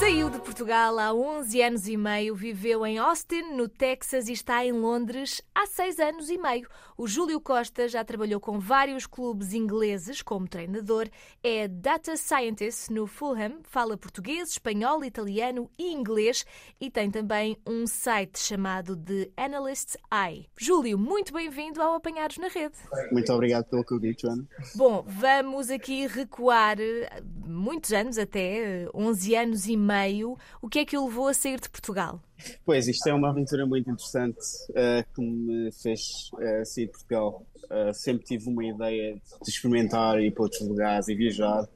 Saiu de Portugal há 11 anos e meio, viveu em Austin, no Texas e está em Londres há 6 anos e meio. O Júlio Costa já trabalhou com vários clubes ingleses como treinador, é Data Scientist no Fulham, fala português, espanhol, italiano e inglês e tem também um site chamado The Analyst's Eye. Júlio, muito bem-vindo ao Apanhados na Rede. Muito obrigado pelo convite, Joana. Bom, vamos aqui recuar eh, muitos anos até, 11 anos e meio. O que é que o levou a sair de Portugal? Pois, isto é uma aventura muito interessante uh, que me fez uh, sair de Portugal. Uh, sempre tive uma ideia de experimentar ir para outros lugares e viajar,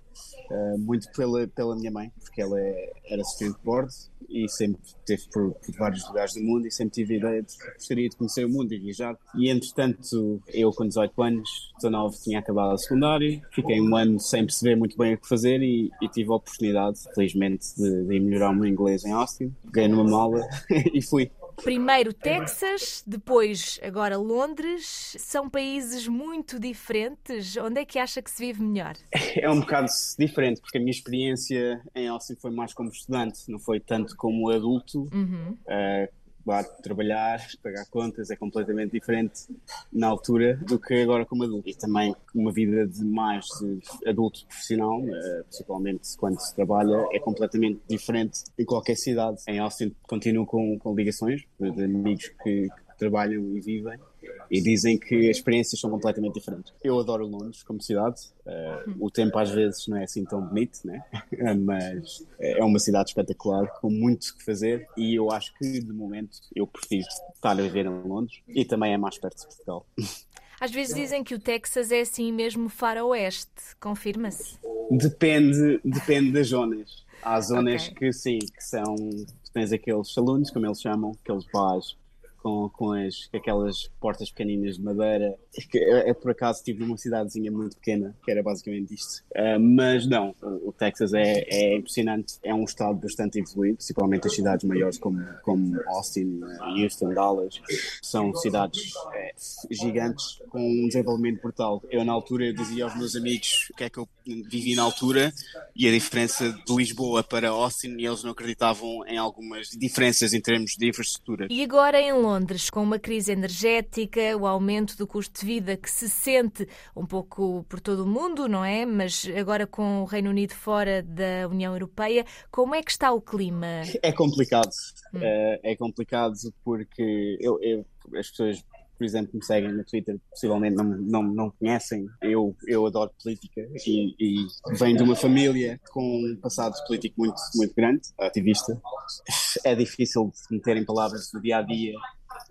muito pela, pela minha mãe, porque ela é, era assistente de bordo e sempre esteve por, por, vários lugares do mundo e sempre tive a ideia de gostaria de conhecer o mundo e viajar. E entretanto, eu com 18 anos, 19, tinha acabado a secundária, fiquei um ano sem perceber muito bem o que fazer e, e tive a oportunidade, felizmente, de, de melhorar o meu inglês em Austin. Peguei numa mala e fui. Primeiro Texas, depois agora Londres. São países muito diferentes. Onde é que acha que se vive melhor? É um bocado diferente, porque a minha experiência em Austin foi mais como estudante, não foi tanto como adulto. Uhum. Uh, claro, trabalhar, pagar contas é completamente diferente na altura do que agora como adulto. E também uma vida de mais de adulto profissional, eh, principalmente quando se trabalha, é completamente diferente em qualquer cidade. Em Austin continuo com, com ligações de amigos que, que trabalham e vivem e dizem que as experiências são completamente diferentes. Eu adoro Londres como cidade, uh, o tempo às vezes não é assim tão bonito, né? mas é uma cidade espetacular com muito que fazer e eu acho que de momento eu prefiro estar a viver em Londres e também é mais perto de Portugal. Às vezes dizem que o Texas é assim mesmo faroeste, confirma-se? Depende, depende das zonas. Há zonas okay. que sim, que são tens aqueles saloons, como eles chamam, aqueles bares com, com, as, aquelas portas pequeninas de madeira. É, é, por acaso tive uma cidadezinha muito pequena, que era basicamente isto. Uh, mas não, o, Texas é, é, impressionante. É um estado bastante evoluído, principalmente as cidades maiores como, como Austin, Houston, Dallas. São cidades é, gigantes com um desenvolvimento brutal. Eu, na altura, dizia aos meus amigos o que é que eu vivi na altura e a diferença de Lisboa para Austin, e eles não acreditavam em algumas diferenças em termos de infraestrutura. E agora em Londres? Com uma crise energética, o aumento do custo de vida que se sente um pouco por todo o mundo, não é? Mas agora com o Reino Unido fora da União Europeia, como é que está o clima? É complicado. Hum. É, é, complicado porque eu, eu, as pessoas por exemplo, me seguem no Twitter, possivelmente não, não, não conhecem. Eu, eu adoro política e, e venho de uma família com um passado político muito, muito grande, ativista. É difícil meter em palavras do dia a dia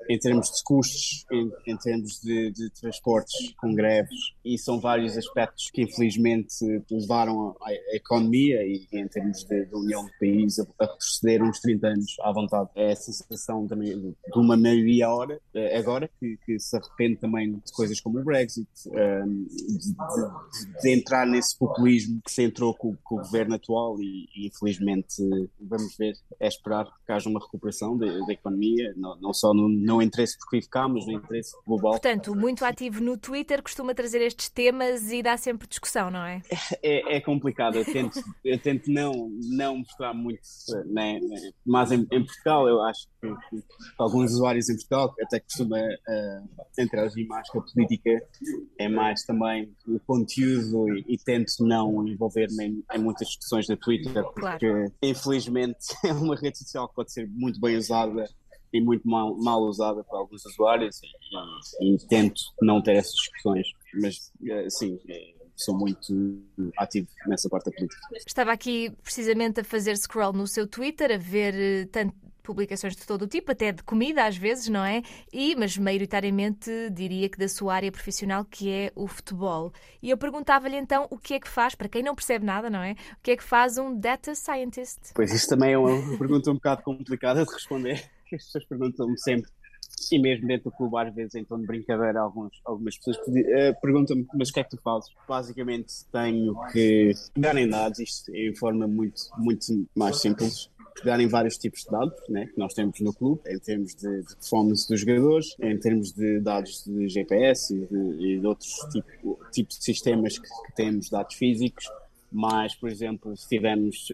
em termos de custos, em, em termos de, de, transportes com greves, e são vários aspectos que infelizmente levaram a, a economia e em termos de união do país a, a retroceder uns 30 anos à vontade. É a sensação também de uma maioria hora, eh, agora, que, que se arrepende também de coisas como o Brexit, um, ehm, de, de, entrar nesse populismo que se entrou com, com o governo atual e, e, infelizmente vamos ver, é esperar que haja uma recuperação da economia, não, não só no não interesse porque vive cá, mas no interesse global. Portanto, muito ativo no Twitter, costuma trazer estes temas e dá sempre discussão, não é? É, é complicado, eu tento, eu tento não, não mostrar muito, né, né, mas em, em, Portugal eu acho que, que, alguns usuários em Portugal até costuma uh, interagir mais com a política, é mais também o conteúdo e, e tento não envolver-me em, em, muitas discussões da Twitter, porque claro. infelizmente é uma rede social que pode ser muito bem usada e muito mal, mal usada por alguns usuários e, e, e tento não ter essas discussões. Mas, eh, sim, eh, sou muito ativo nessa parte da política. Estava aqui precisamente a fazer scroll no seu Twitter, a ver eh, tanto publicações de todo o tipo, até de comida às vezes, não é? E, mas maioritariamente diria que da sua área profissional, que é o futebol. E eu perguntava-lhe então o que é que faz, para quem não percebe nada, não é? O que é que faz um data scientist? Pois isso também é uma pergunta um bocado complicada de responder que as pessoas perguntam-me sempre, e mesmo dentro do clube, às vezes, em tom de brincadeira, alguns, algumas pessoas uh, perguntam-me, mas o que é que tu fazes? Basicamente, tenho que pegar em dados, isto em forma muito, muito mais simples, pegar em vários tipos de dados né, que nós temos no clube, em termos de, de performance dos jogadores, em termos de dados de GPS e de, e de outros tipos tipo de sistemas que, que temos, dados físicos, mas, por exemplo, se tivermos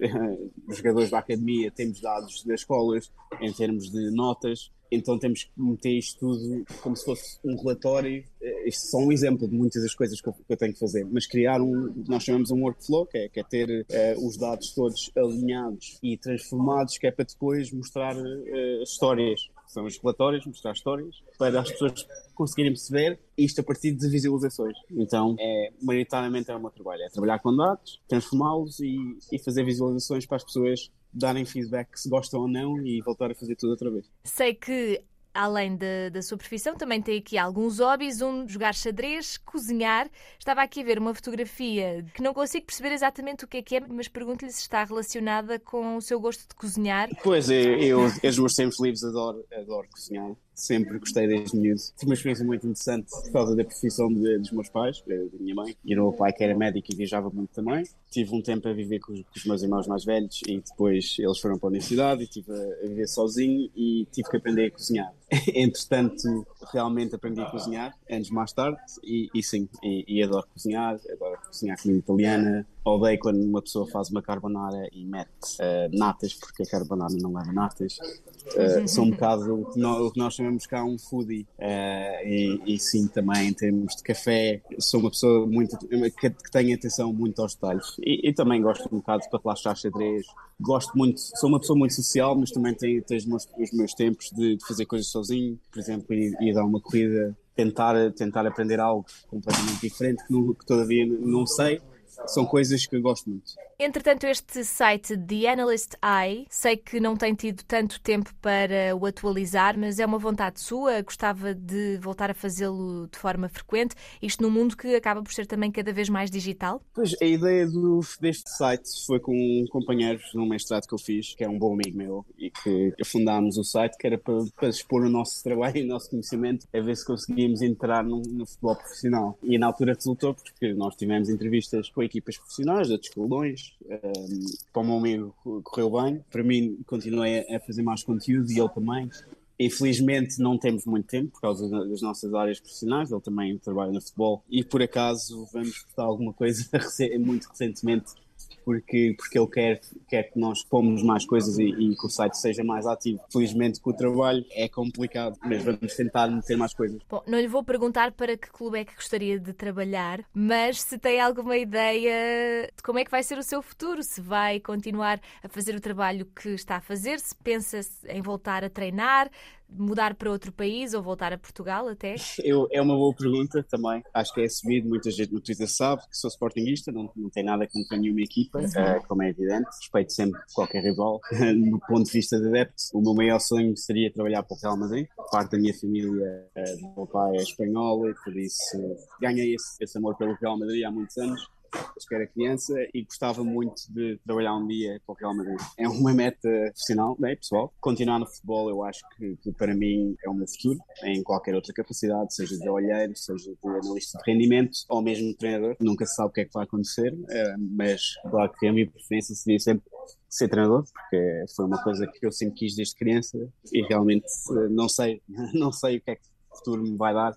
jogadores da academia, temos dados das escolas em termos de notas, então temos que meter isto tudo como se fosse um relatório. Eh, isto é só um exemplo de muitas das coisas que eu, que eu tenho que fazer, mas criar um, nós chamamos um workflow, que é, que é ter uh, os dados todos alinhados e transformados, que é para depois mostrar uh, histórias. São os relatórios, mostrar histórias, para as pessoas conseguirem perceber isto a partir de visualizações. Então, é, maioritariamente é o meu trabalho, é trabalhar com dados, transformá-los e, e fazer visualizações para as pessoas darem feedback se gostam ou não e voltar a fazer tudo outra vez. Sei que além da, da sua profissão, também tem aqui alguns hobbies, um jogar xadrez, cozinhar. Estava aqui a ver uma fotografia que não consigo perceber exatamente o que é que é, mas pergunto-lhe se está relacionada com o seu gosto de cozinhar. Pois, eu, eu, eu meus tempos livres adoro, adoro cozinhar sempre gostei desde miúdo. Tive uma experiência muito interessante por causa da profissão de, dos meus pais, da minha mãe. E o meu pai, que era médico e viajava muito também. Tive um tempo a viver com os, com os meus irmãos mais velhos e depois eles foram para a universidade e tive a, a viver sozinho e tive que aprender a cozinhar. Entretanto, realmente aprendi a cozinhar, anos mais tarde, e, e sim, e, e, adoro cozinhar, adoro cozinhar comida italiana. Odeio quando uma pessoa faz uma carbonara e mete uh, natas, porque a carbonara não leva natas. Uh, sou um bocado o que nós chamamos cá um foodie, uh, e, e, sim, também em termos de café, sou uma pessoa muito, que, que tem atenção muito aos detalhes. E, também gosto um bocado para relaxar xadrez, gosto muito, sou uma pessoa muito social, mas também tenho, tenho os, meus, os meus tempos de, de, fazer coisas sozinho, por exemplo, ir, ir dar uma corrida, tentar, tentar aprender algo completamente diferente que, não, que todavia não sei são coisas que eu gosto muito. Entretanto, este site The Analyst Eye, sei que não tem tido tanto tempo para o atualizar, mas é uma vontade sua, gostava de voltar a fazê-lo de forma frequente, isto num mundo que acaba por ser também cada vez mais digital? Pois, a ideia do, deste site foi com um companheiro num mestrado que eu fiz, que é um bom amigo meu, e que fundámos o site, que era para, para expor o nosso trabalho e o nosso conhecimento, a ver se conseguíamos entrar no, no futebol profissional. E na altura resultou, porque nós tivemos entrevistas com equipas profissionais de outros. Um, para o meu amigo correu bem. Para mim, continuei a fazer mais conteúdo e ele também. Infelizmente não temos muito tempo por causa das nossas áreas profissionais, ele também trabalha no futebol e por acaso vamos postar alguma coisa muito recentemente porque, porque ele quer, quer que nós pomos mais coisas e, e, que o site seja mais ativo. Felizmente com o trabalho é complicado, mas vamos tentar meter mais coisas. Bom, não lhe vou perguntar para que clube é que gostaria de trabalhar, mas se tem alguma ideia de como é que vai ser o seu futuro, se vai continuar a fazer o trabalho que está a fazer, se pensa em voltar a treinar, mudar para outro país ou voltar a Portugal até? Eu, é uma boa pergunta também. Acho que é assumido, muita gente no Twitter sabe que sou sportinguista, não, não tem nada contra nenhuma equipa, uhum. uh, como é evidente. Respeito sempre qualquer rival. no ponto de vista de adepto, o meu maior sonho seria trabalhar para o Real Madrid. Parte da minha família, uh, do meu pai é espanhol e por isso uh, ganhei esse, esse amor pelo Real Madrid há muitos anos desde que era criança e gostava muito de trabalhar um dia para o Real Madrid. É uma meta profissional, né, pessoal. Continuar no futebol eu acho que, que, para mim é o meu futuro, em qualquer outra capacidade, seja de olheiro, seja de analista de rendimento ou mesmo treinador. Nunca se sabe o que é que vai acontecer, eh, mas claro que a minha preferência seria sempre ser treinador, porque foi uma coisa que eu sempre quis desde criança e realmente eh, não sei, não sei o que é que o futuro me vai dar,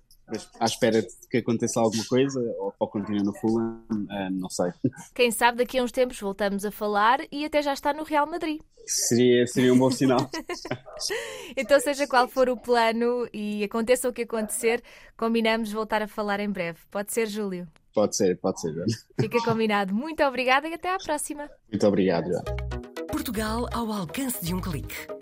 à espera de que aconteça alguma coisa ou, continue no Fulham, uh, não sei. Quem sabe daqui a uns tempos voltamos a falar e até já está no Real Madrid. Seria, seria um bom sinal. então, seja qual for o plano e aconteça o que acontecer, combinamos voltar a falar em breve. Pode ser, Júlio? Pode ser, pode ser, Joana. Fica combinado. Muito obrigada e até à próxima. Muito obrigado, Joana. Portugal ao alcance de um clique